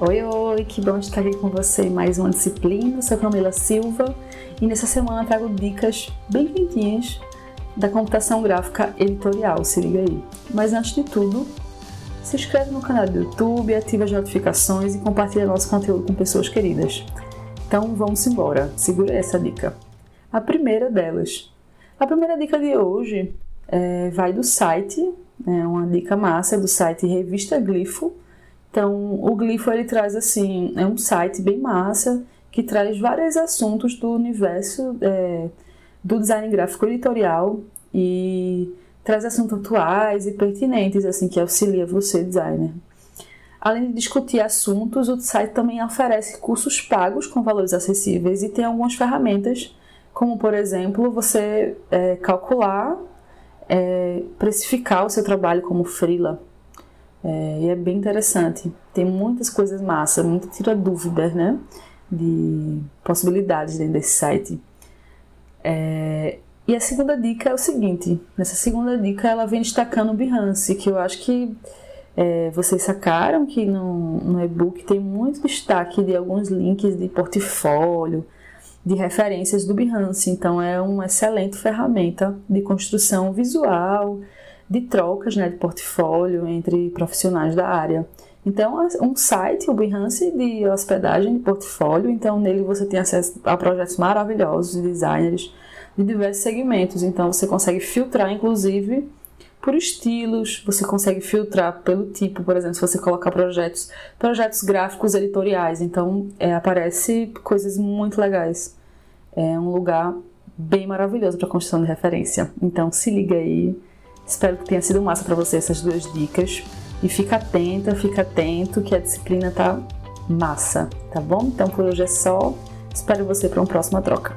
Oi, oi, que bom estar aqui com você mais uma disciplina. Eu sou Camila Silva e nessa semana trago dicas bem quentinhas da computação gráfica editorial, se liga aí. Mas antes de tudo, se inscreve no canal do YouTube, ativa as notificações e compartilha nosso conteúdo com pessoas queridas. Então vamos embora, segura essa dica. A primeira delas. A primeira dica de hoje é, vai do site, é uma dica massa do site Revista Glifo então, o Glifo ele traz assim, é um site bem massa que traz vários assuntos do universo é, do design gráfico editorial e traz assuntos atuais e pertinentes assim que auxilia você designer. Além de discutir assuntos, o site também oferece cursos pagos com valores acessíveis e tem algumas ferramentas, como por exemplo você é, calcular, é, precificar o seu trabalho como freela é, e é bem interessante. Tem muitas coisas massas, muita tira dúvidas, né? De possibilidades dentro desse site. É, e a segunda dica é o seguinte: nessa segunda dica ela vem destacando o Behance, que eu acho que é, vocês sacaram que no, no e-book tem muito destaque de alguns links de portfólio, de referências do Behance. Então é uma excelente ferramenta de construção visual de trocas né, de portfólio entre profissionais da área. Então, é um site, o Behance, de hospedagem de portfólio. Então, nele você tem acesso a projetos maravilhosos de designers de diversos segmentos. Então, você consegue filtrar, inclusive, por estilos, você consegue filtrar pelo tipo, por exemplo, se você colocar projetos, projetos gráficos editoriais. Então, é, aparece coisas muito legais. É um lugar bem maravilhoso para construção de referência. Então, se liga aí Espero que tenha sido massa para você essas duas dicas. E fica atenta, fica atento que a disciplina tá massa, tá bom? Então por hoje é só. Espero você para uma próxima troca.